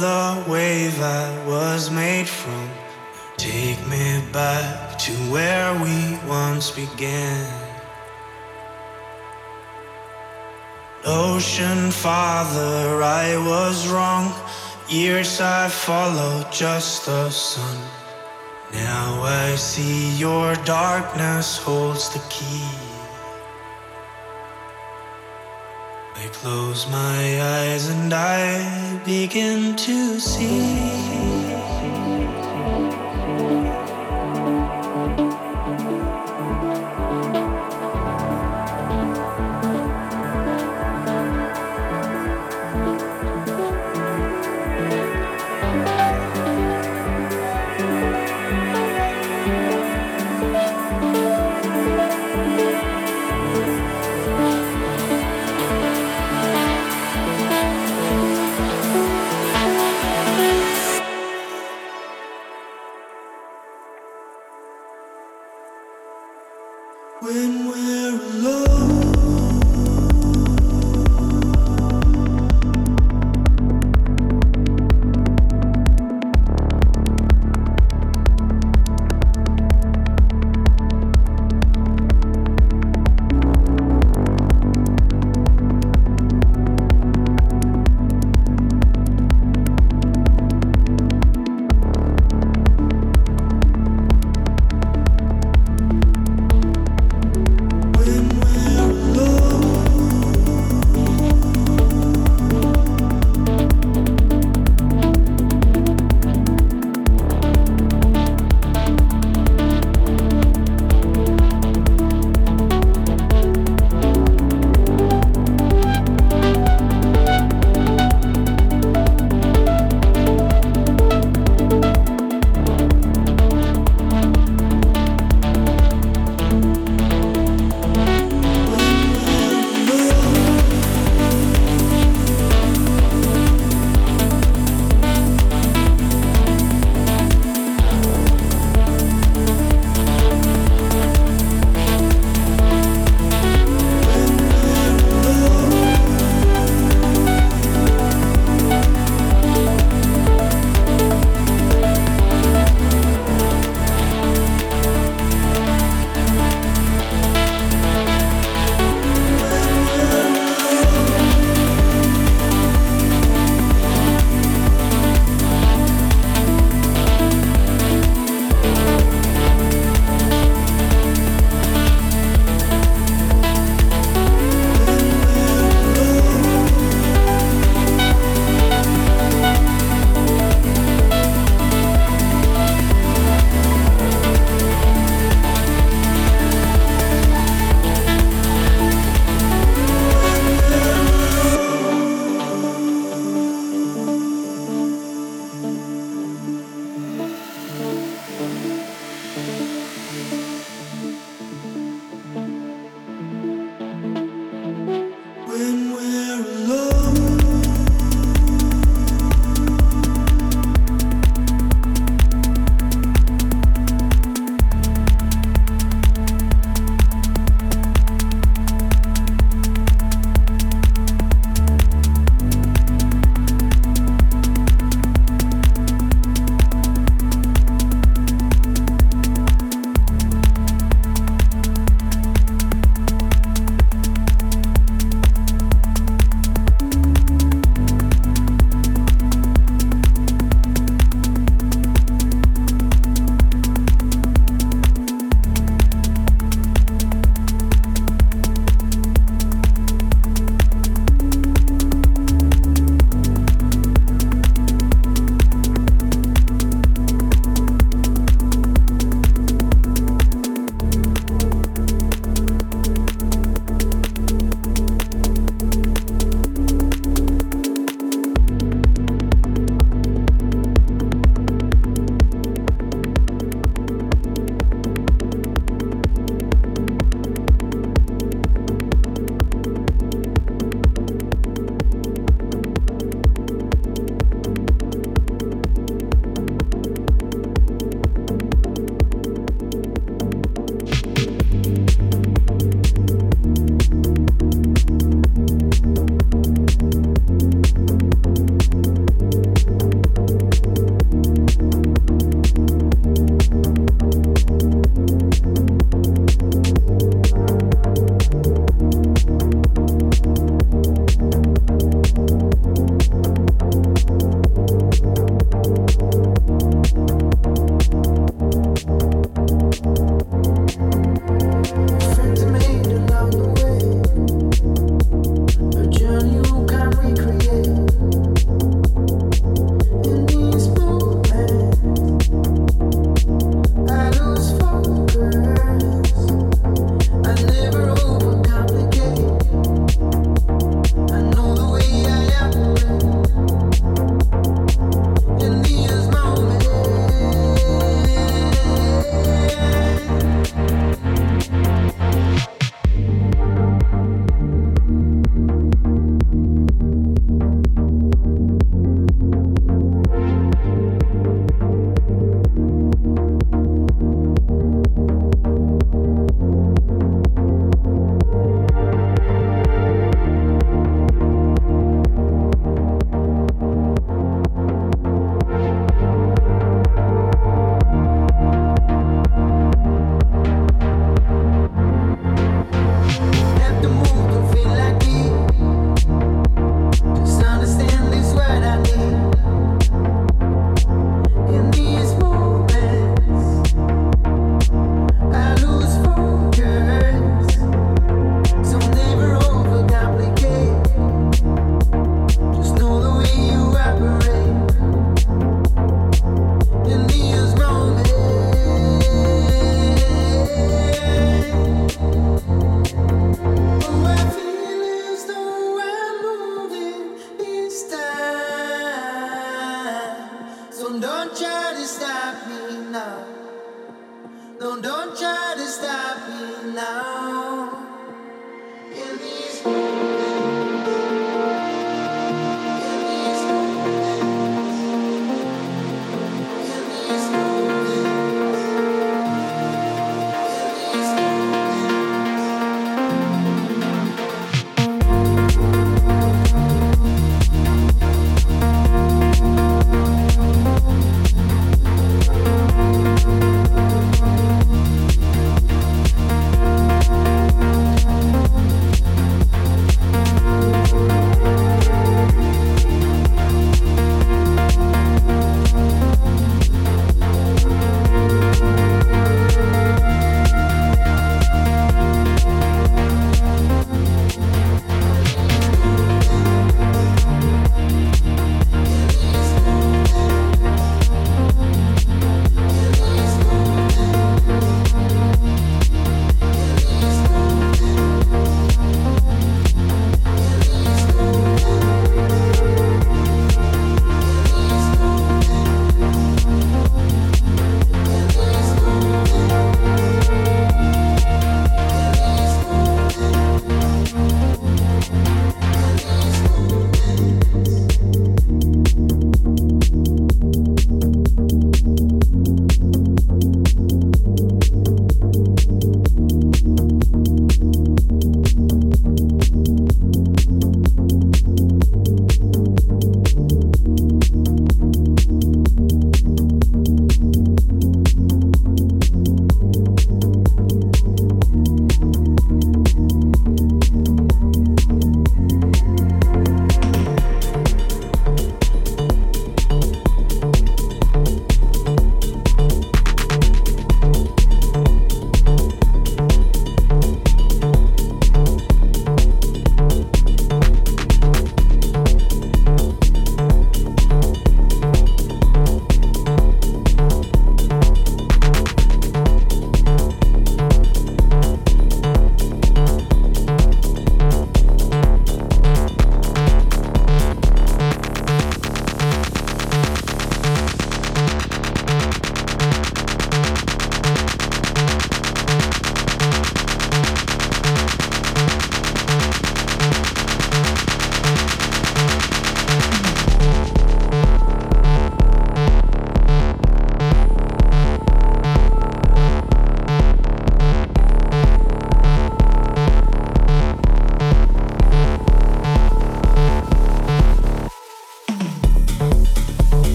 the